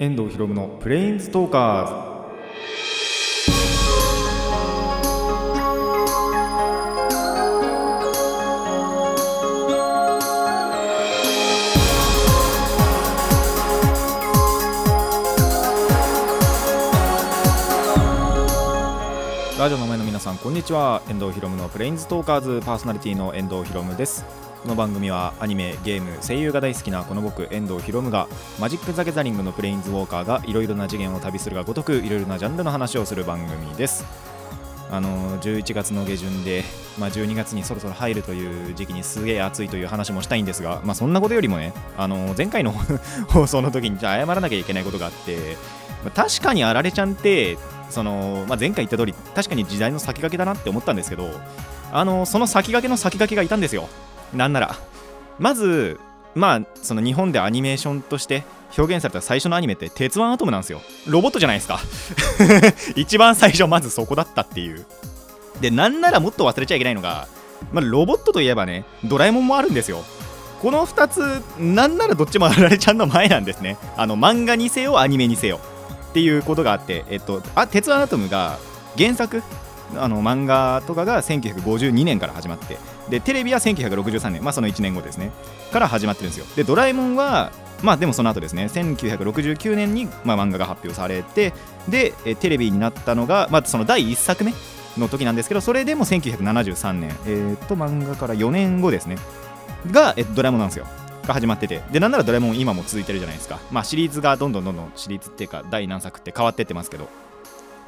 遠藤博夢のプレインストーカーズ。ラジオの前の皆さんこんにちは。遠藤博夢のプレインズトーカーズパーソナリティの遠藤博夢です。この番組はアニメゲーム声優が大好きなこの僕遠藤博夢がマジック・ザ・ギャザリングのプレインズウォーカーがいろいろな次元を旅するがごとくいろいろなジャンルの話をする番組です。あの11月の下旬で、まあ、12月にそろそろ入るという時期にすげえ暑いという話もしたいんですが、まあ、そんなことよりもねあの前回の 放送の時にじゃあ謝らなきゃいけないことがあって、まあ確かにあられちゃんってその、まあ、前回言った通り確かに時代の先駆けだなって思ったんですけどあのその先駆けの先駆けがいたんですよ。なんなら。まずまあその日本でアニメーションとして表現された最初のアニメって鉄腕アトムなんですよ。ロボットじゃないですか。一番最初まずそこだったっていう。でなんならもっと忘れちゃいけないのが、まあ、ロボットといえばねドラえもんもあるんですよ。この2つなんならどっちもあられちゃんの前なんですね。あの漫画にせよアニメにせよ。っていうことがあってえっとあ鉄腕アトムが原作あの漫画とかが1952年から始まってでテレビは1963年まあその1年後ですね。から始まってるんですよ。でドラえもんはまあでもその後ですね1969年に、まあ、漫画が発表されてでテレビになったのが、まあ、その第1作目の時なんですけどそれでも1973年えっ、と漫画から4年後ですねが、えドラえもんなんですよ。が始まってて。でなんならドラえもん今も続いてるじゃないですか。まあシリーズがどんどんどんどんシリーズっていうか第何作って変わってってますけど。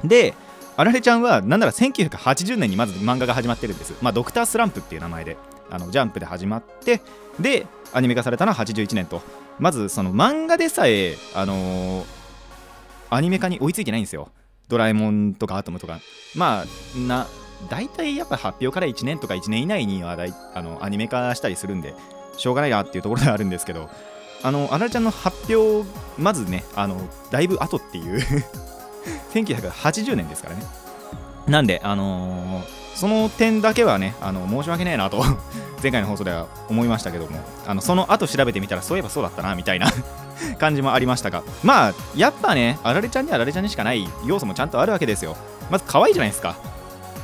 であられちゃんはなんなら1980年にまず漫画が始まってるんです。まあドクタースランプっていう名前であのジャンプで始まってでアニメ化されたのは81年と。まずその漫画でさえあのーアニメ化に追いついてないんですよ。ドラえもんとかアトムとか。まあな大体やっぱ発表から1年とか1年以内にはだいあのアニメ化したりするんでしょうがないなっていうところではあるんですけどあのあられちゃんの発表まずねあのだいぶ後っていう1980年ですからね。なんであのーその点だけはねあの申し訳ねえなと 前回の放送では思いましたけどもあのその後調べてみたらそういえばそうだったなみたいな 感じもありましたがまあやっぱねあられちゃんにはあられちゃんにしかない要素もちゃんとあるわけですよ。まず可愛いじゃないですか。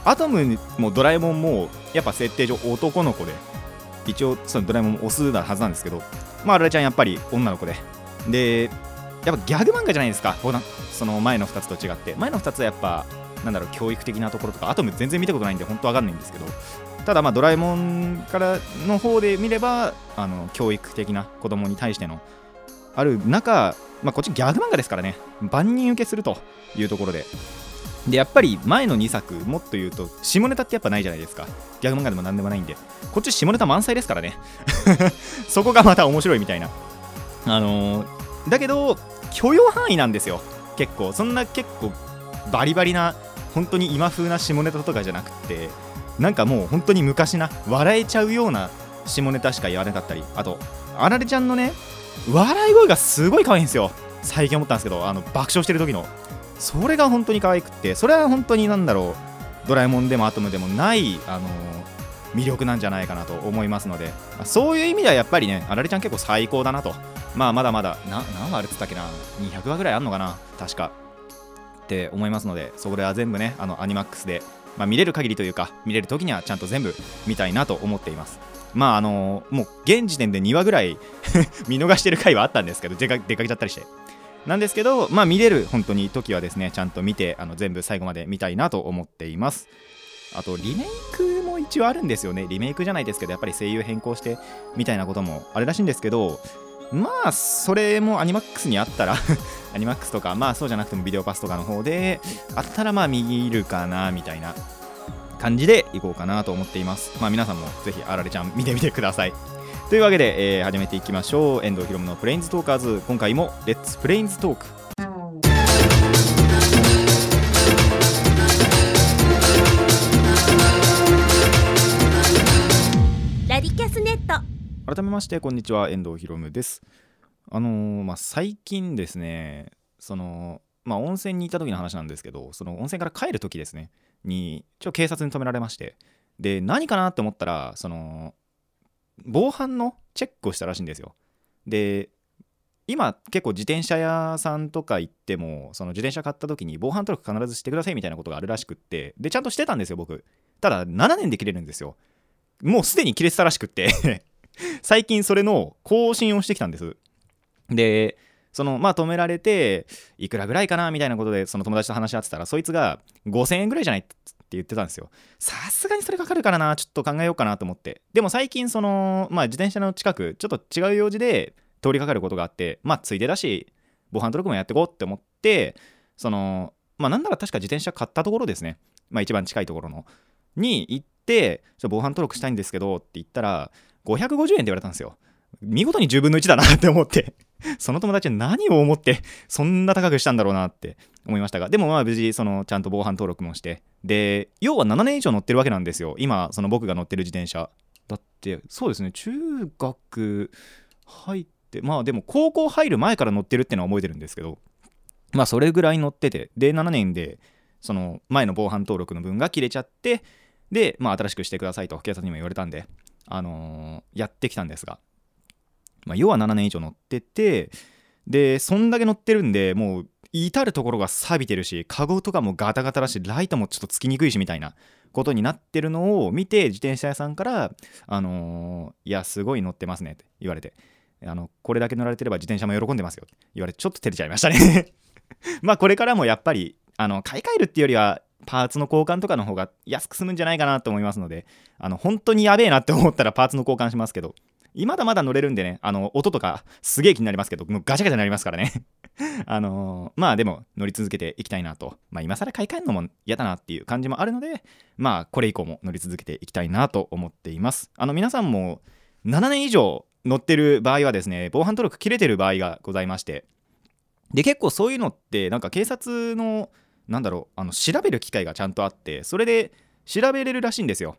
アトムもドラえもんもやっぱ設定上男の子で一応そのドラえもんもオスなはずなんですけどまああられちゃんやっぱり女の子で。でやっぱギャグ漫画じゃないですか。その前の2つと違って。前の2つはやっぱなんだろう教育的なところとかアトム全然見たことないんで本当わかんないんですけど。ただまあドラえもんからの方で見ればあの教育的な子供に対してのある中、まあ、こっちギャグ漫画ですからね。万人受けするというところで。でやっぱり前の2作もっと言うと下ネタってやっぱないじゃないですか。ギャグ漫画でも何でもないんで。こっち下ネタ満載ですからね。そこがまた面白いみたいな。あのーだけど許容範囲なんですよ。結構。そんな結構バリバリな本当に今風な下ネタとかじゃなくてなんかもう本当に昔な笑えちゃうような下ネタしか言わなかったりあとあられちゃんのね笑い声がすごい可愛いんですよ。最近思ったんですけどあの爆笑してる時の。それが本当に可愛くってそれは本当になんだろうドラえもんでもアトムでもないあの魅力なんじゃないかなと思いますのでそういう意味ではやっぱりねあられちゃん結構最高だなとまあまだまだな何話あるっつったっけな？200話ぐらいあんのかな？確か。って思いますのでそれは全部ねあのアニマックスで、まあ、見れる限りというか見れる時にはちゃんと全部見たいなと思っています。まああのもう現時点で2話ぐらい 見逃してる回はあったんですけど出か出かけちゃったりして。なんですけどまあ見れる本当に時はですねちゃんと見てあの全部最後まで見たいなと思っています。あとリメイクも一応あるんですよね。リメイクじゃないですけどやっぱり声優変更してみたいなこともあるらしいんですけどまあそれもアニマックスにあったら アニマックスとかまあそうじゃなくてもビデオパスとかの方であったらまあ見るかなみたいな感じでいこうかなと思っています。まあ皆さんもぜひあられちゃん見てみてください。というわけで、えー始めていきましょう。遠藤ひろむのプレインズトーカーズ。今回もレッツプレインズトーク改めましてこんにちは。遠藤ひろむです。あのーまあ最近ですねそのまあ温泉に行った時の話なんですけどその温泉から帰る時ですねにちょ警察に止められましてで何かなって思ったらその防犯のチェックをしたらしいんですよ。で今結構自転車屋さんとか行ってもその自転車買った時に防犯登録必ずしてくださいみたいなことがあるらしくってでちゃんとしてたんですよ僕。ただ7年で切れるんですよ。もうすでに切れてたらしくって。最近それの更新をしてきたんです。でそのまあ止められていくらぐらいかなみたいなことでその友達と話し合ってたらそいつが5000円ぐらいじゃないって言ってたんですよ。さすがにそれかかるからなちょっと考えようかなと思って。でも最近そのまあ自転車の近くちょっと違う用事で通りかかることがあってまあついでだし防犯登録もやってこうって思ってそのまあなんなら確か自転車買ったところですね。まあ一番近いところの。に行って防犯登録したいんですけどって言ったら550円って言われたんですよ。見事に10分の1だなって思って。その友達は何を思ってそんな高くしたんだろうなって思いましたが。でもまあ無事そのちゃんと防犯登録もして。で要は7年以上乗ってるわけなんですよ。今その僕が乗ってる自転車。だってそうですね。中学入ってまあでも高校入る前から乗ってるってのは覚えてるんですけど。まあそれぐらい乗ってて。で7年でその前の防犯登録の分が切れちゃって。でまあ新しくしてくださいと警察にも言われたんで。あのー、やってきたんですが。まあ、要は7年以上乗っててでそんだけ乗ってるんでもう至る所が錆びてるしカゴとかもガタガタだしライトもちょっとつきにくいしみたいなことになってるのを見て自転車屋さんから「あのー、いやすごい乗ってますね」って言われてあのこれだけ乗られてれば自転車も喜んでますよって言われてちょっと照れちゃいましたね。まあこれからもやっぱりあの買い替えるっていうよりはパーツの交換とかの方が安く済むんじゃないかなと思いますのであの本当にやべえなって思ったら パーツの交換しますけどまだまだ乗れるんでね、あの、音とかすげえ気になりますけど、もうガチャガチャになりますからね あのー、まあでも乗り続けていきたいなと。まあ今更買い替えるのも嫌だなっていう感じもあるので、まあこれ以降も乗り続けていきたいなと思っています。あの皆さんも7年以上乗ってる場合はですね、防犯登録切れてる場合がございまして、で結構そういうのってなんか警察のなんだろうあの調べる機会がちゃんとあってそれで調べれるらしいんですよ。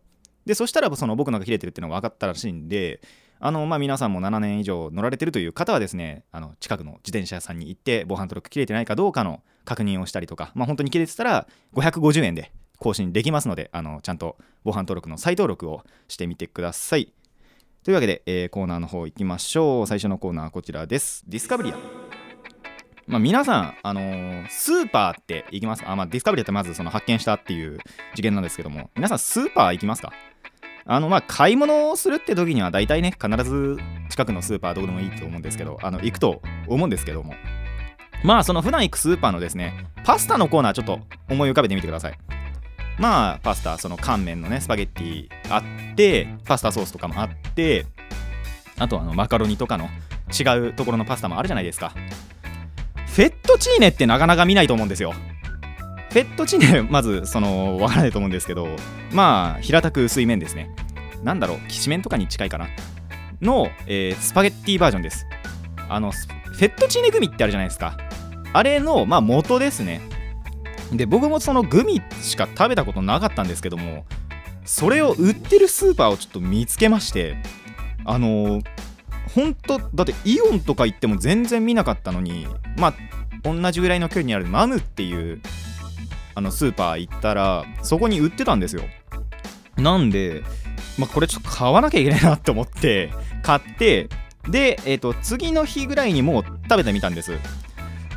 でそしたらその僕のが切れてるっていうのが分かったらしいんであのまあ、皆さんも7年以上乗られてるという方はですねあの近くの自転車屋さんに行って防犯登録切れてないかどうかの確認をしたりとか、まあ、本当に切れてたら550円で更新できますのであのちゃんと防犯登録の再登録をしてみてください。というわけで、えー、コーナーの方行きましょう。最初のコーナーはこちらです。ディスカブリア。まあ、皆さん、あのー、スーパーって行きます？かあ、まあ、ディスカブリアってまずその発見したっていう事件なんですけども。皆さんスーパー行きますか？あのまあ買い物をするって時には大体ね必ず近くのスーパーどこでもいいと思うんですけどあの行くと思うんですけども。まあその普段行くスーパーのですねパスタのコーナーちょっと思い浮かべてみてください。まあパスタその乾麺のねスパゲッティあってパスタソースとかもあってあとあのマカロニとかの違うところのパスタもあるじゃないですか。フェットチーネってなかなか見ないと思うんですよ。フェットチーネ まずそのわからないと思うんですけどまあ平たく薄い麺ですね。なんだろうきしめんとかに近いかな。の、えー、スパゲッティバージョンです。あのフェットチーネグミってあるじゃないですか。あれのまあ元ですね。で僕もそのグミしか食べたことなかったんですけどもそれを売ってるスーパーをちょっと見つけましてあのー、ほんとだってイオンとか行っても全然見なかったのにまあ同じぐらいの距離にあるマムっていうあのスーパー行ったらそこに売ってたんですよ。なんで、まあ、これちょっと買わなきゃいけないなって思って買ってで、えー、と次の日ぐらいにもう食べてみたんです。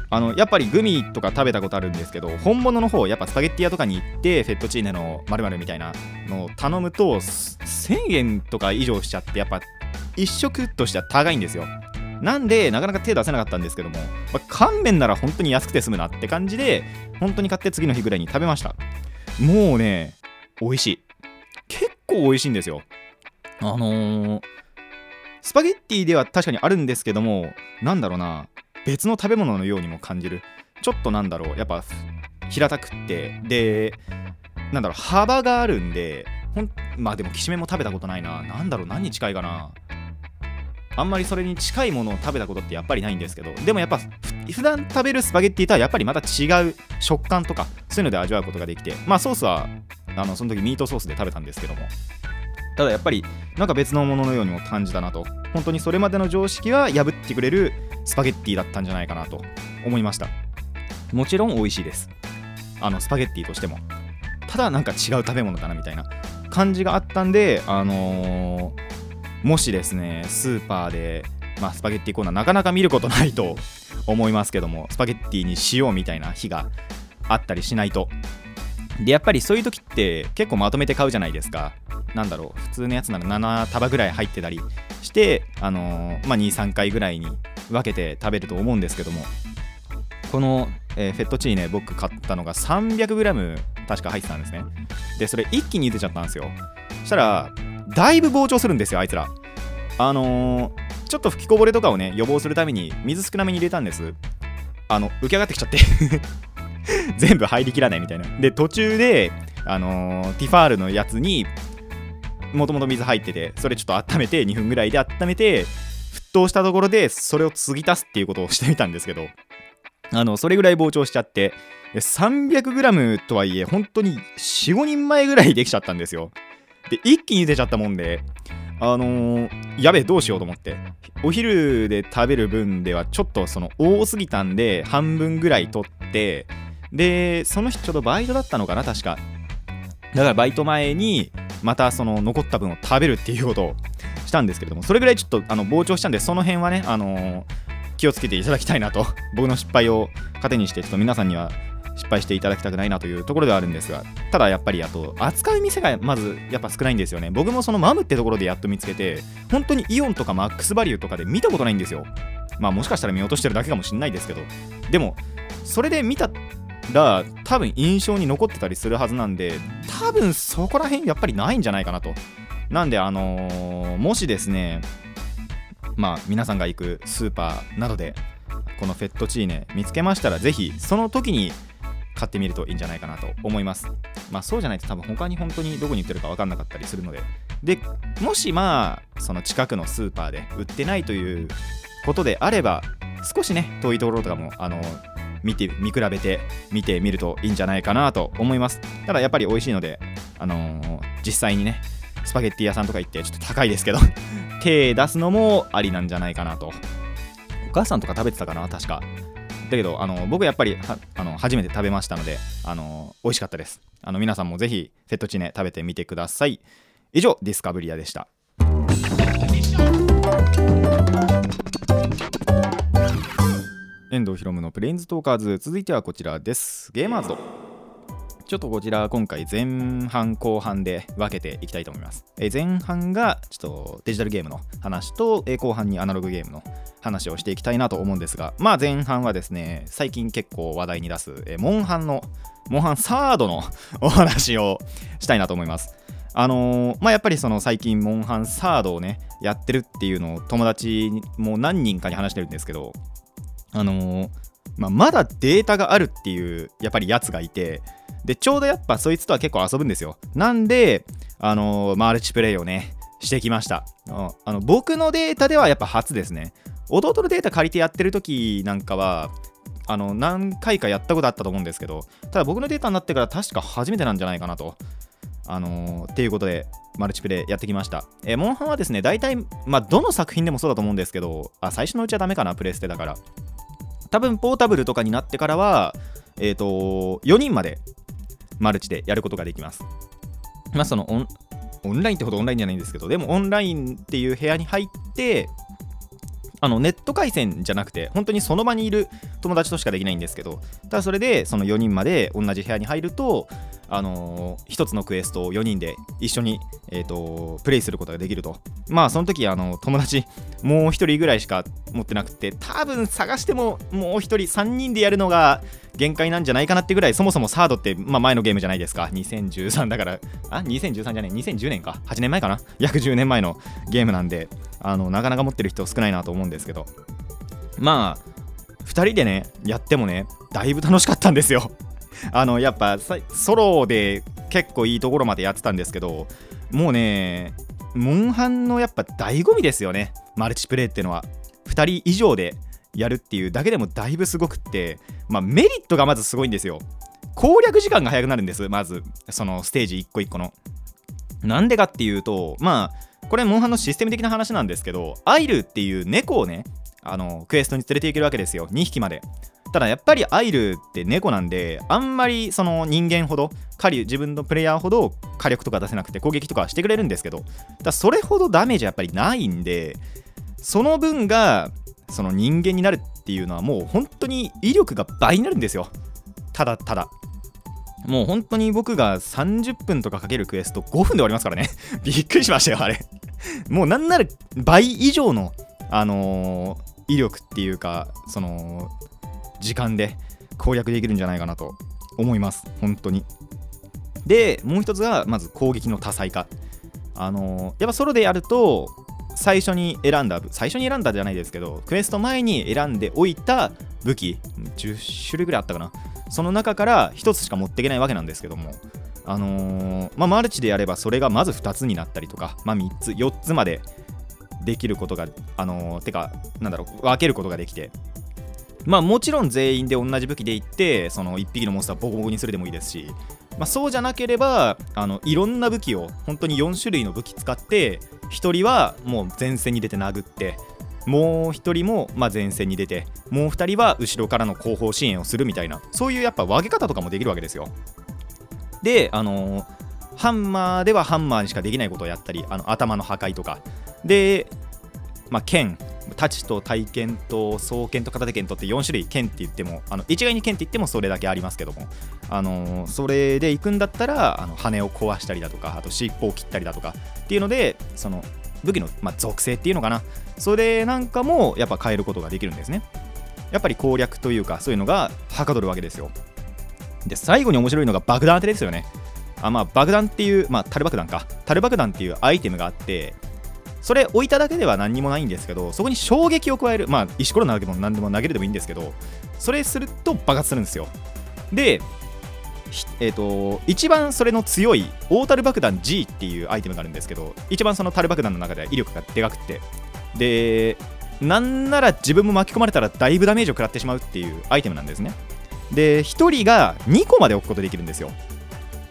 あのやっぱりグミとか食べたことあるんですけど本物の方やっぱスパゲッティ屋とかに行ってフェットチーネの〇〇みたいなのを頼むと1000円とか以上しちゃってやっぱ1食としては高いんですよ。なんでなかなか手出せなかったんですけども、まあ、乾麺なら本当に安くて済むなって感じで本当に買って次の日ぐらいに食べました。もうね美味しい。結構美味しいんですよ。あのー、スパゲッティでは確かにあるんですけどもなんだろうな別の食べ物のようにも感じる。ちょっとなんだろうやっぱ平たくって。でなんだろう幅があるんでほんまあでもきしめんも食べたことないな。なんだろう何に近いかな。あんまりそれに近いものを食べたことってやっぱりないんですけど。でもやっぱ普段食べるスパゲッティとはやっぱりまた違う食感とかそういうので味わうことができて。まあソースはあのその時ミートソースで食べたんですけども。ただやっぱりなんか別のもののようにも感じたなと。本当にそれまでの常識は破ってくれるスパゲッティだったんじゃないかなと思いました。もちろん美味しいです。あのスパゲッティとしても。ただなんか違う食べ物だなみたいな。感じがあったんであのーもしですねスーパーでまあ、スパゲッティコーナーなかなか見ることないと思いますけどもスパゲッティにしようみたいな日があったりしないと。でやっぱりそういう時って結構まとめて買うじゃないですか。なんだろう普通のやつなら7束ぐらい入ってたりしてあのー、まあ、23回ぐらいに分けて食べると思うんですけども。この、えー、フェットチーネ僕買ったのが 300g 確か入ってたんですね。でそれ一気に茹でちゃったんですよ。そしたらだいぶ膨張するんですよあいつら。あのー、ちょっと吹きこぼれとかをね予防するために水少なめに入れたんです。あの浮き上がってきちゃって。全部入りきらないみたいな。で途中であのー、ティファールのやつにもともと水入っててそれちょっと温めて2分ぐらいで温めて沸騰したところでそれを継ぎ足すっていうことをしてみたんですけど。あのそれぐらい膨張しちゃって 300g とはいえ本当に45人前ぐらいできちゃったんですよ。で一気に出ちゃったもんであのー、やべえどうしようと思って。お昼で食べる分ではちょっとその多すぎたんで半分ぐらい取ってでその日ちょうどバイトだったのかな確か。だからバイト前にまたその残った分を食べるっていうことをしたんですけれどもそれぐらいちょっとあの膨張したんでその辺はねあのー、気をつけていただきたいなと 僕の失敗を糧にしてちょっと皆さんには失敗していただきたくないなというところではあるんですがただやっぱりあと扱う店がまずやっぱ少ないんですよね。僕もそのマムってところでやっと見つけて本当にイオンとかマックスバリューとかで見たことないんですよ。まあもしかしたら見落としてるだけかもしんないですけど。でもそれで見たら多分印象に残ってたりするはずなんで多分そこら辺やっぱりないんじゃないかなと。なんであのー、もしですねまあ皆さんが行くスーパーなどでこのフェットチーネ見つけましたらぜひその時に買ってみるといいんじゃないかなと思います。まあそうじゃないと多分他に本当にどこに売ってるか分かんなかったりするのでで。もしまあその近くのスーパーで売ってないということであれば少しね遠いところとかもあの見て見比べて見てみるといいんじゃないかなと思います。ただやっぱり美味しいのであのー、実際にねスパゲッティ屋さんとか行ってちょっと高いですけど。手出すのもありなんじゃないかなと。お母さんとか食べてたかな確か。だけどあの僕やっぱりあの初めて食べましたのであの美味しかったです。あの皆さんもぜひフェットチネ食べてみてください。以上ディスカブリアでした。遠藤ひろむのプレインズトーカーズ。続いてはこちらです。ゲーマーズちょっとこちら今回前半後半で分けていきたいと思います。え前半がちょっとデジタルゲームの話と、え後半にアナログゲームの話をしていきたいなと思うんですが、まあ前半はですね、最近結構話題に出す、えモンハンの、モンハンサードの お話をしたいなと思います。あのー、まあやっぱりその最近モンハンサードをね、やってるっていうのを友達も何人かに話してるんですけど、あのー、まあ、まだデータがあるっていうやっぱりやつがいてでちょうどやっぱそいつとは結構遊ぶんですよなんであのー、マルチプレイをねしてきましたあの僕のデータではやっぱ初ですね弟のデータ借りてやってる時なんかはあの何回かやったことあったと思うんですけどただ僕のデータになってから確か初めてなんじゃないかなとあのー、っていうことでマルチプレイやってきました。えー、モンハンはですね、大体、まあ、どの作品でもそうだと思うんですけど、あ、最初のうちはダメかな、プレステだから。多分、ポータブルとかになってからは、えっ、ー、と、4人までマルチでやることができます。まあ、そのオン、オンラインってほどオンラインじゃないんですけど、でもオンラインっていう部屋に入って、あのネット回線じゃなくて本当にその場にいる友達としかできないんですけどただそれでその4人まで同じ部屋に入るとあのー、1つのクエストを4人で一緒に、えーと、プレイすることができると。まあその時あの友達もう1人ぐらいしか持ってなくて多分探してももう1人3人でやるのが限界なんじゃないかなってぐらい。そもそもサードって、まあ、前のゲームじゃないですか。2013だから。あ？2013じゃない2010年か。8年前かな？約10年前のゲームなんで。あのなかなか持ってる人少ないなと思うんですけど。まあ2人でねやってもねだいぶ楽しかったんですよ。あのやっぱソロで結構いいところまでやってたんですけどもうねモンハンのやっぱ醍醐味ですよね。マルチプレイっていうのは。2人以上でやるっていうだけでもだいぶすごくって、まあ、メリットがまずすごいんですよ。攻略時間が早くなるんですまず。そのステージ1個1個の。なんでかっていうとまあこれモンハンのシステム的な話なんですけどアイルっていう猫をねあのクエストに連れていけるわけですよ。2匹まで。ただやっぱりアイルって猫なんであんまりその人間ほど狩り自分のプレイヤーほど火力とか出せなくて攻撃とかしてくれるんですけどだそれほどダメージやっぱりないんでその分がその人間になるっていうのはもう本当に威力が倍になるんですよ。ただただ。もう本当に僕が30分とかかけるクエスト5分で終わりますからね。びっくりしましたよあれ。もうなんなら倍以上のあのー、威力っていうかその時間で攻略できるんじゃないかなと思います。本当に。でもう一つがまず攻撃の多彩化。あのー、やっぱソロでやると最初に選んだ最初に選んだじゃないですけどクエスト前に選んでおいた武器10種類ぐらいあったかな。その中から1つしか持っていけないわけなんですけどもあのー、まあ、マルチでやればそれがまず2つになったりとか、まあ、3つ4つまでできることがあのー、てかなんだろう分けることができてまあもちろん全員で同じ武器でいってその1匹のモンスターボコボコにするでもいいですし、まあ、そうじゃなければあのいろんな武器を本当に4種類の武器使って1人はもう前線に出て殴ってもう1人もま前線に出てもう2人は後ろからの後方支援をするみたいなそういうやっぱ分け方とかもできるわけですよ。であのー、ハンマーではハンマーにしかできないことをやったりあの頭の破壊とか。でまあ剣。太刀と体剣と双剣と片手剣とって4種類剣って言ってもあの一概に剣って言ってもそれだけありますけども、あの、それで行くんだったらあの羽を壊したりだとかあと尻尾を切ったりだとかっていうのでその武器の、まあ、属性っていうのかな。それなんかもやっぱ変えることができるんですね。やっぱり攻略というかそういうのがはかどるわけですよ。で最後に面白いのが爆弾当てですよね。あまあ爆弾っていうまあ樽爆弾か。樽爆弾っていうアイテムがあってそれ置いただけでは何にもないんですけどそこに衝撃を加えるまあ石ころ投げも何でも投げるでもいいんですけどそれすると爆発するんですよ。でえーと、一番それの強い大樽爆弾 G っていうアイテムがあるんですけど一番その樽爆弾の中では威力がでかくて。でなんなら自分も巻き込まれたらだいぶダメージを食らってしまうっていうアイテムなんですね。で1人が2個まで置くことできるんですよ。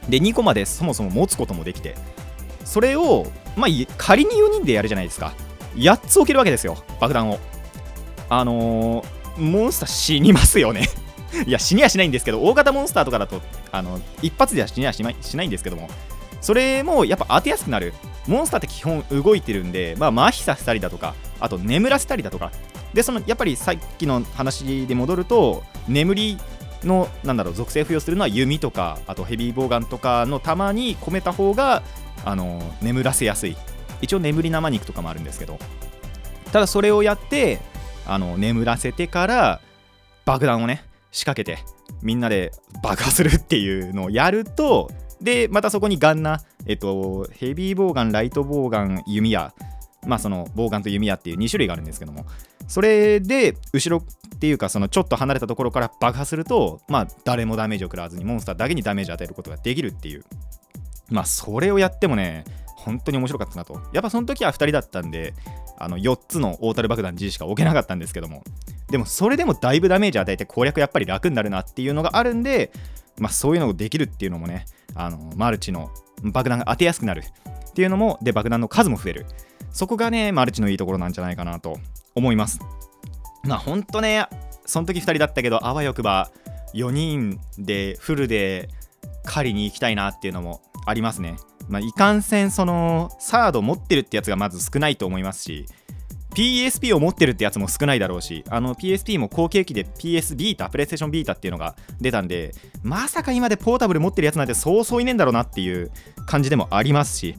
で2個までそもそも持つこともできて。それをまあ仮に4人でやるじゃないですか。8つ置けるわけですよ。爆弾を。あのー、モンスター死にますよね。いや死にはしないんですけど大型モンスターとかだとあの一発では死にはしないんですけども。それもやっぱ当てやすくなる。モンスターって基本動いてるんで、まあ、麻痺させたりだとかあと眠らせたりだとか。でそのやっぱりさっきの話で戻ると眠りのなんだろう属性付与するのは弓とかあとヘビーボウガンとかの弾に込めた方があの眠らせやすい。一応眠り生肉とかもあるんですけど。ただそれをやってあの眠らせてから爆弾をね仕掛けてみんなで爆破するっていうのをやるとでまたそこにガンナ、えっと、ヘビーボウガンライトボウガン弓矢まあそのボウガンと弓矢っていう2種類があるんですけどもそれで後ろっていうかそのちょっと離れたところから爆破するとまあ誰もダメージを食らわずにモンスターだけにダメージを与えることができるっていうまあそれをやってもね本当に面白かったなと。やっぱその時は2人だったんであの4つの大樽爆弾 G しか置けなかったんですけども。でもそれでもだいぶダメージ与えて攻略やっぱり楽になるなっていうのがあるんで、まあ、そういうのができるっていうのもねあのマルチの爆弾が当てやすくなるっていうのもで爆弾の数も増える。そこがねマルチのいいところなんじゃないかなと思います。まあほんとねその時2人だったけどあわよくば4人でフルで狩りに行きたいなっていうのもありますね。まあ、いかんせんそのサード持ってるってやつがまず少ないと思いますし PSP を持ってるってやつも少ないだろうし、あの PSP も後継機で PS ビータ、プレイステーションビータっていうのが出たんで、まさか今でポータブル持ってるやつなんてそうそういねえんだろうなっていう感じでもありますし、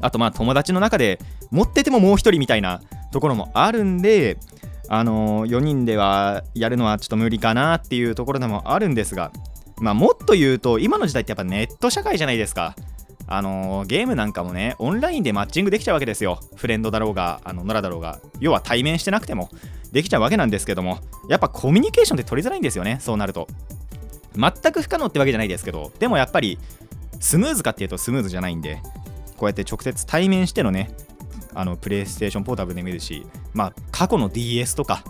あとまあ友達の中で持っててももう1人みたいなところもあるんで、あの、4人ではやるのはちょっと無理かなっていうところでもあるんですが、まあ、もっと言うと今の時代ってやっぱネット社会じゃないですか。あのー、ゲームなんかもね、オンラインでマッチングできちゃうわけですよ。フレンドだろうが、あのノラだろうが、要は対面してなくてもできちゃうわけなんですけども、やっぱコミュニケーションって取りづらいんですよね、そうなると。全く不可能ってわけじゃないですけど、でもやっぱり、スムーズかっていうとスムーズじゃないんで、こうやって直接対面してのね、あのプレイステーションポータブルで見るし、まあ、過去の DS とか、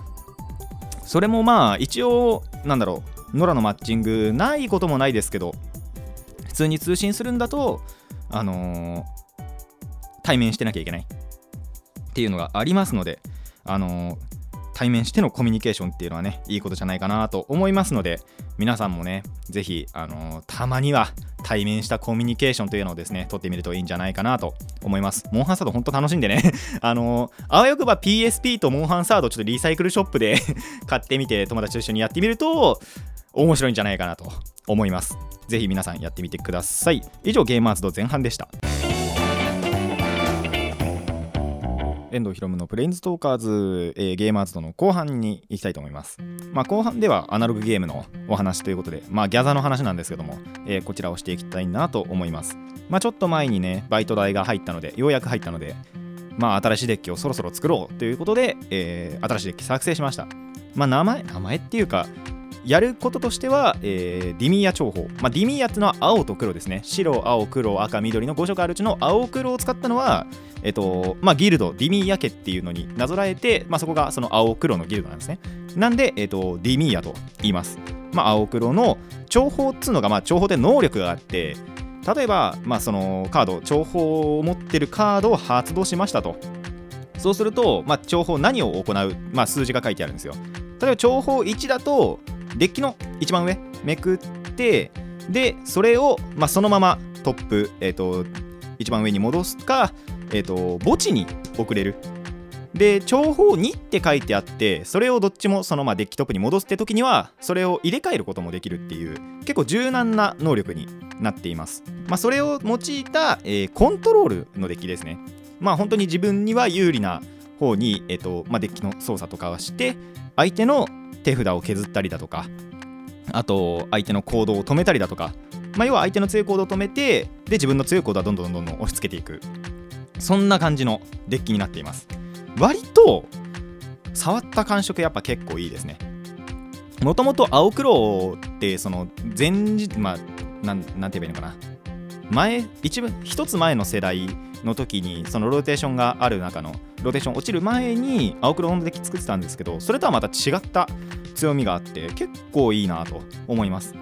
それもまあ、一応、なんだろう、ノラのマッチングないこともないですけど、普通に通信するんだと、あのー、対面してなきゃいけないっていうのがありますので、あのー、対面してのコミュニケーションっていうのはねいいことじゃないかなと思いますので皆さんもね是非あのー、たまには対面したコミュニケーションというのをですね取ってみるといいんじゃないかなと思います。モンハンサード本当楽しんでね。あのー、あわよくば PSP とモンハンサードちょっとリサイクルショップで 買ってみて友達と一緒にやってみると面白いんじゃないかなと思いますぜひ皆さんやってみてください以上ゲーマーズド前半でした遠藤ひろむのプレインズトーカーズ、えー、ゲーマーズとの後半に行きたいと思います。まあ、後半ではアナログゲームのお話ということで、まあ、ギャザーの話なんですけども、えー、こちらをしていきたいなと思います。まあ、ちょっと前にね、バイト代が入ったので、ようやく入ったので、まあ、新しいデッキをそろそろ作ろうということで、えー、新しいデッキ作成しました。まあ、名前、名前っていうか、やることとしては、えー、ディミーヤ重宝、まあ、ディミーヤっていうのは青と黒ですね。白青黒赤緑の5色あるうちの青黒を使ったのはえっとまあ、ギルドディミーヤ家っていうのになぞらえて、まあ、そこがその青黒のギルドなんですね。なんで、えっと、ディミーヤと言います、まあ、青黒の重宝っつうのが、まあ、重宝で能力があって例えば、まあ、そのカード重宝を持ってるカードを発動しましたと。そうすると、まあ、重宝何を行う、まあ、数字が書いてあるんですよ。例えば重宝1だとデッキの一番上めくってでそれを、まあ、そのままトップ、えーと、一番上に戻すか、えーと、墓地に送れる。で重宝2って書いてあってそれをどっちもそのままデッキトップに戻すって時にはそれを入れ替えることもできるっていう結構柔軟な能力になっています、まあ、それを用いた、えー、コントロールのデッキですね。まあ本当に自分には有利な方に、えーとまあ、デッキの操作とかはして相手の手札を削ったりだとかあと相手の行動を止めたりだとか、まあ、要は相手の強い行動を止めてで自分の強い行動はどんどんどんどん押し付けていく。そんな感じのデッキになっています。割と触った感触やっぱ結構いいですね。もともと青黒ってその前まあなんなんて言えばいいのかな。前一番一つ前の世代の時にそのローテーションがある中のローテーション落ちる前に青黒のデッキ作ってたんですけどそれとはまた違った強みがあって結構いいなと思います。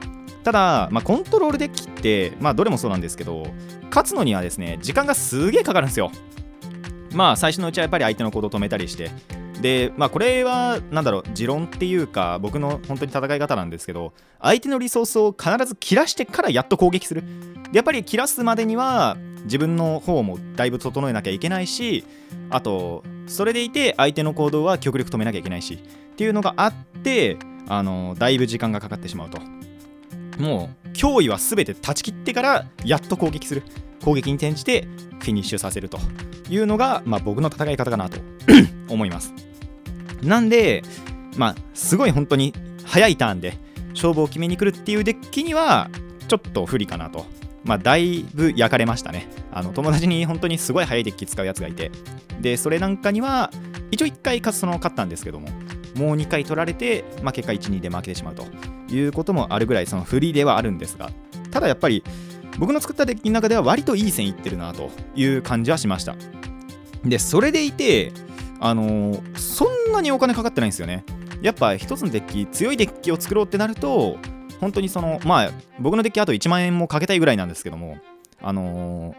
ただ、まあ、コントロールデッキって、まあ、どれもそうなんですけど勝つのにはですね時間がすげえかかるんですよ。まあ最初のうちはやっぱり相手の行動を止めたりして。でまあこれは何だろう持論っていうか僕の本当に戦い方なんですけど相手のリソースを必ず切らしてからやっと攻撃する。でやっぱり切らすまでには自分の方もだいぶ整えなきゃいけないしあとそれでいて相手の行動は極力止めなきゃいけないし。っていうのがあってあのだいぶ時間がかかってしまうと。もう脅威は全て断ち切ってからやっと攻撃する。攻撃に転じてフィニッシュさせると。いうのが、まあ、僕の戦い方かなと 思います。なんでまあすごい本当に早いターンで勝負を決めに来るっていうデッキにはちょっと不利かなと。まあ、だいぶ焼かれましたね。あの友達に本当にすごい速いデッキ使うやつがいて、で、それなんかには、一応1回その勝ったんですけども、もう2回取られて、まあ、結果1、2で負けてしまうということもあるぐらい、その不利ではあるんですが、ただやっぱり、僕の作ったデッキの中では割といい線いってるなという感じはしました。で、それでいて、あのー、そんなにお金かかってないんですよね。やっぱ一つのデッキ、強いデッキを作ろうってなると、本当にそのまあ僕のデッキあと1万円もかけたいぐらいなんですけどもあの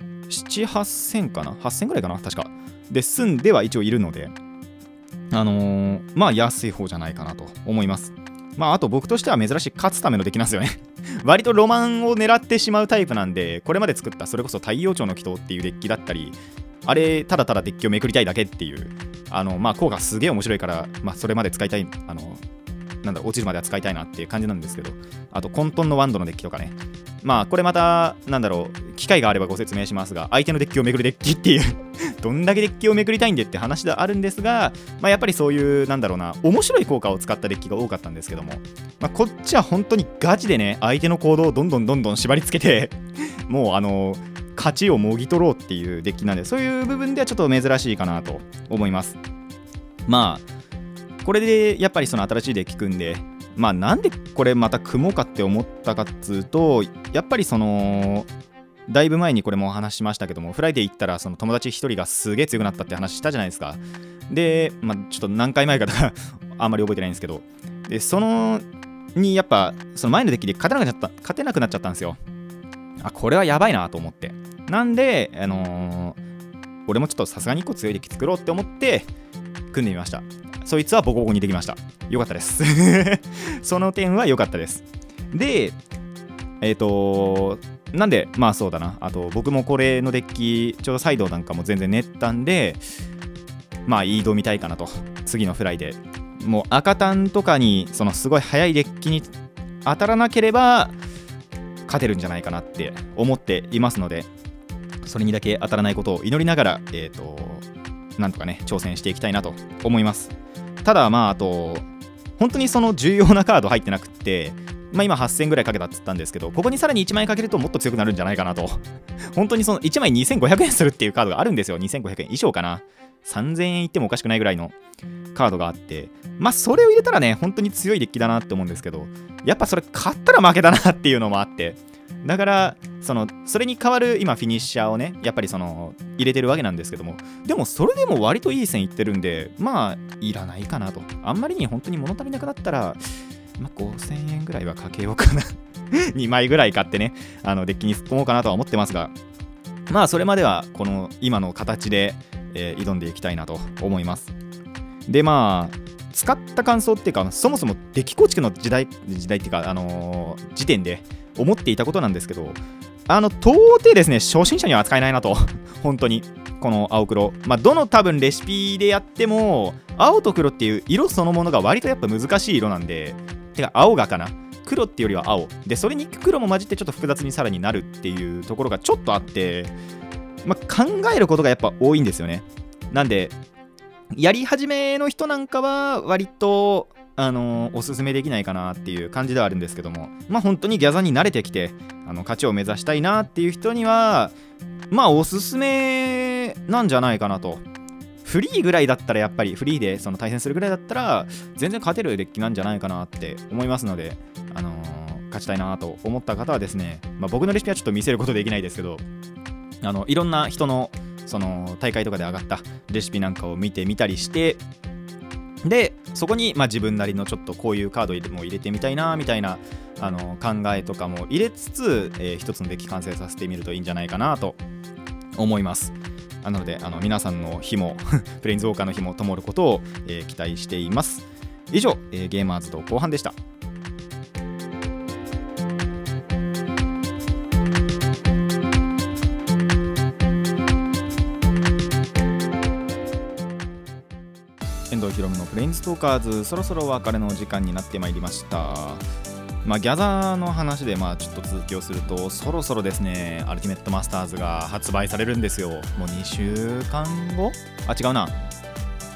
ー、7、8000かな ?8000 ぐらいかな？確か。で、済んでは一応いるので、あのー、まあ安い方じゃないかなと思います。まああと僕としては珍しい勝つためのできますよね 割とロマンを狙ってしまうタイプなんで、これまで作ったそれこそ太陽町の祈祷っていうデッキだったり、あれ、ただただデッキをめくりたいだけっていう、あの、まあ効果すげえ面白いから、まあそれまで使いたい、あの、なんだ落ちるまでは使いたいなっていう感じなんですけど。あと混沌のワンドのデッキとかね。まあこれまたなんだろう機会があればご説明しますが相手のデッキをめぐるデッキっていう どんだけデッキをめくりたいんでって話ではあるんですが、まあ、やっぱりそういうなんだろうな面白い効果を使ったデッキが多かったんですけども、まあ、こっちは本当にガチでね相手の行動をどんどんどんどん縛り付けて もうあの勝ちをもぎ取ろうっていうデッキなんでそういう部分ではちょっと珍しいかなと思います。まあこれでやっぱりその新しいデッキ組んでまあなんでこれまた組もうかって思ったかっつうとやっぱりそのだいぶ前にこれもお話しましたけどもフライデー行ったらその友達1人がすげえ強くなったって話したじゃないですか。で、まあ、ちょっと何回前かか あんまり覚えてないんですけど。でそのにやっぱその前のデッキで勝てなくなっちゃった勝てなくなっちゃったんですよ。あこれはやばいなと思って。なんであのー、俺もちょっとさすがに1個強いデッキ作ろうって思って組んでみました。そいつはボコボコにできました。よかったです。その点は良かったです。でえっ、ー、となんでまあそうだな。あと僕もこれのデッキちょうどサイドなんかも全然練ったんでまあいい挑みたいかなと。次のフライでもう赤単とかにそのすごい速いデッキに当たらなければ勝てるんじゃないかなって思っていますのでそれにだけ当たらないことを祈りながらえっ、ー、となんとかね挑戦していきたいなと思いますただまああと本当にその重要なカード入ってなくってまあ、今8000ぐらいかけたっつったんですけど、ここにさらに1万円かけるともっと強くなるんじゃないかなと。本当にその1枚2500円するっていうカードがあるんですよ。2500円以上かな。3000円いってもおかしくないぐらいのカードがあって、まあそれを入れたらね、本当に強いデッキだなって思うんですけど、やっぱそれ買ったら負けだなっていうのもあって、だからそのそれに代わる今フィニッシャーをねやっぱりその入れてるわけなんですけども。でもそれでも割といい線いってるんでまあいらないかなと。あんまりに本当に物足りなくなったらまあ、5000円ぐらいはかけようかな。2枚ぐらい買ってね、あのデッキに突っ込もうかなとは思ってますが、まあ、それまではこの今の形で、えー、挑んでいきたいなと思います。で、まあ、使った感想っていうか、そもそもデッキ構築の時代、時代っていうか、あのー、時点で思っていたことなんですけど、あの、到底ですね、初心者には扱えないなと、本当に。この青黒。まあ、どの多分レシピでやっても、青と黒っていう色そのものが割とやっぱ難しい色なんで、てか青がかな黒っていうよりは青でそれに黒も混じってちょっと複雑にさらになるっていうところがちょっとあって、まあ、考えることがやっぱ多いんですよねなんでやり始めの人なんかは割とあのおすすめできないかなっていう感じではあるんですけども。まあ本当にギャザに慣れてきてあの勝ちを目指したいなっていう人にはまあおすすめなんじゃないかなと。フリーぐらいだったらやっぱりフリーでその対戦するぐらいだったら全然勝てるデッキなんじゃないかなって思いますので、あのー、勝ちたいなと思った方はですね、まあ、僕のレシピはちょっと見せることできないですけどあのいろんな人のその大会とかで上がったレシピなんかを見てみたりしてそこにまあ自分なりのちょっとこういうカードも入れてみたいなみたいなあの考えとかも入れつつ、えー、一つのデッキ完成させてみるといいんじゃないかなと思います。なのであの皆さんの日も プレインズウォーカーの日も灯ることを、えー、期待しています以上、えー、ゲーマーズと後半でしたのプレインズトーカーズそろそろお別れの時間になってまいりました。まあ、ギャザーの話でまあちょっと続きをするとそろそろですねアルティメットマスターズが発売されるんですよ。もう2週間後？あ違うな。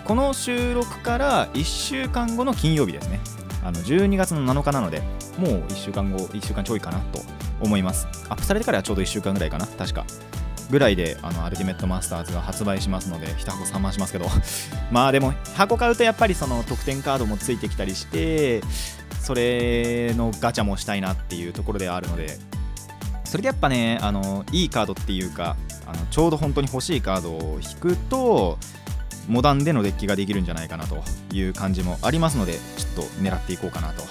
この収録から1週間後の金曜日ですね。あの12月の7日なのでもう1週間後1週間ちょいかなと思います。アップされてからはちょうど1週間ぐらいかな確か。ぐらいであのアルティメットマスターズが発売しますので1箱3万しますけど。まあでも箱買うとやっぱりその特典カードもついてきたりしてそれのガチャもしたいなっていうところではあるので。それでやっぱねあのいいカードっていうかあのちょうど本当に欲しいカードを引くとモダンでのデッキができるんじゃないかなという感じもありますのでちょっと狙っていこうかなと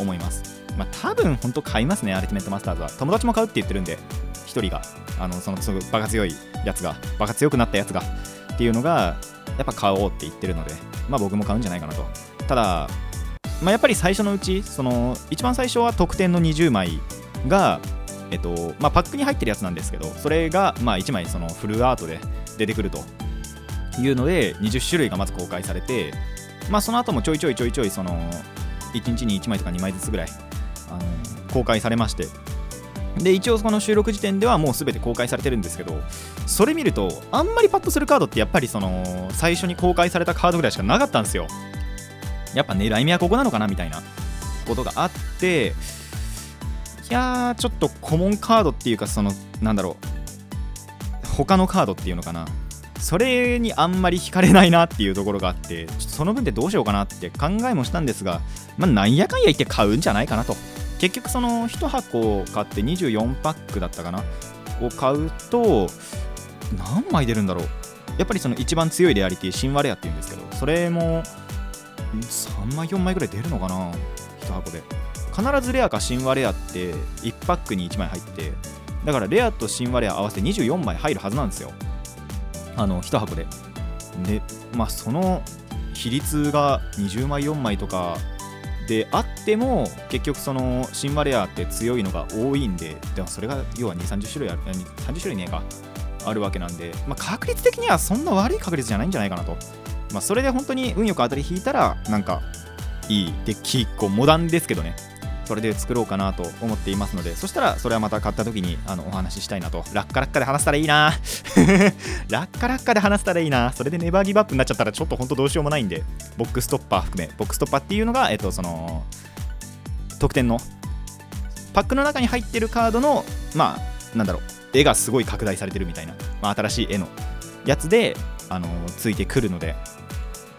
思います。まあ多分本当買いますねアルティメットマスターズは。友達も買うって言ってるんで1人があのそのすぐバカ強いやつがバカ強くなったやつがっていうのがやっぱ買おうって言ってるのでまあ僕も買うんじゃないかなと。ただまあ、やっぱり最初のうちその一番最初は特典の20枚が、えっとまあ、パックに入ってるやつなんですけどそれがまあ1枚そのフルアートで出てくるというので20種類がまず公開されて、まあ、その後もちょいちょいちょいちょいその1日に1枚とか2枚ずつぐらいあの公開されましてで一応この収録時点ではもう全て公開されてるんですけどそれ見るとあんまりパッとするカードってやっぱりその最初に公開されたカードぐらいしかなかったんですよ。やっぱ狙い目はここなのかなみたいな。ことがあっていやーちょっとコモンカードっていうかそのなんだろう。他のカードっていうのかな。それにあんまり惹かれないなっていうところがあってちょっとその分でどうしようかなって考えもしたんですがまあなんやかんや言って買うんじゃないかなと。結局その1箱買って24パックだったかな？を買うと何枚出るんだろう？やっぱりその一番強いレアリティ神話レアっていうんですけどそれも3枚4枚ぐらい出るのかな？1箱で。必ずレアか神話レアって1パックに1枚入ってだからレアと神話レア合わせて24枚入るはずなんですよ。あの1箱で。でまあその比率が20枚4枚とかであっても結局そのシンバレアって強いのが多いんででもそれが要は2 3 0種類ある30種類ねえかあるわけなんで、まあ、確率的にはそんな悪い確率じゃないんじゃないかなと、まあ、それで本当に運よく当たり引いたらなんかいい。デッキ1個モダンですけどね。それで作ろうかなと思っていますのでそしたらそれはまた買った時にあのお話ししたいなと。ラッカラッカで話したらいいな。ラッカラッカで話したらいいな。それでネバーギブアップになっちゃったらちょっと本当どうしようもないんでボックストッパー含め。ボックストッパーっていうのがえっとその特典のパックの中に入ってるカードのまあなんだろう。絵がすごい拡大されてるみたいな、まあ、新しい絵のやつであのついてくるので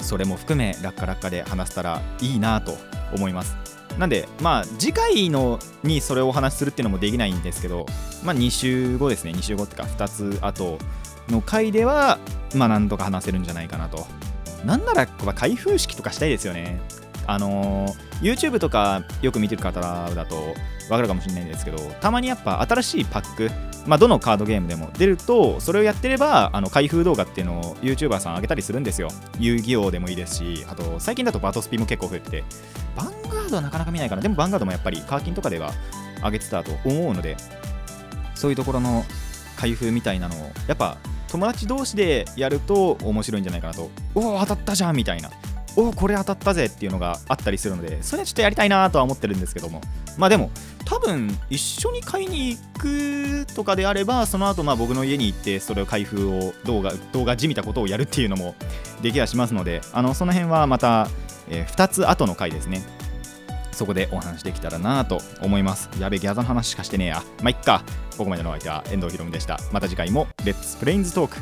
それも含めラッカラッカで話せたらいいなと思います。なんで、まあ、次回のにそれをお話しするっていうのもできないんですけど、まあ、2週後ですね、2週後ってか、2つ後の回では、まあ、なんとか話せるんじゃないかなと。なんなら、開封式とかしたいですよね。あの、YouTube とかよく見てる方だとわかるかもしれないんですけど、たまにやっぱ新しいパック、まあ、どのカードゲームでも出ると、それをやってれば、あの開封動画っていうのを YouTuber さん上げたりするんですよ。遊戯王でもいいですし、あと最近だとバトスピも結構増えてて、バンガードはなかなか見ないかな。でもバンガードもやっぱりカーキンとかでは上げてたと思うので、そういうところの開封みたいなのを、やっぱ友達同士でやると面白いんじゃないかなと。おお、当たったじゃんみたいな。おこれ当たったぜっていうのがあったりするのでそれはちょっとやりたいなとは思ってるんですけども。まあでも多分一緒に買いに行くとかであればその後まあ僕の家に行ってそれを開封を動画動画じみたことをやるっていうのもできはしますのであのその辺はまた、えー、2つ後の回ですね。そこでお話できたらなと思います。やべギャザの話しかしてねえや。まあいっか。ここまでのお相手は遠藤ひろむでした。また次回もレッツプレインズトーク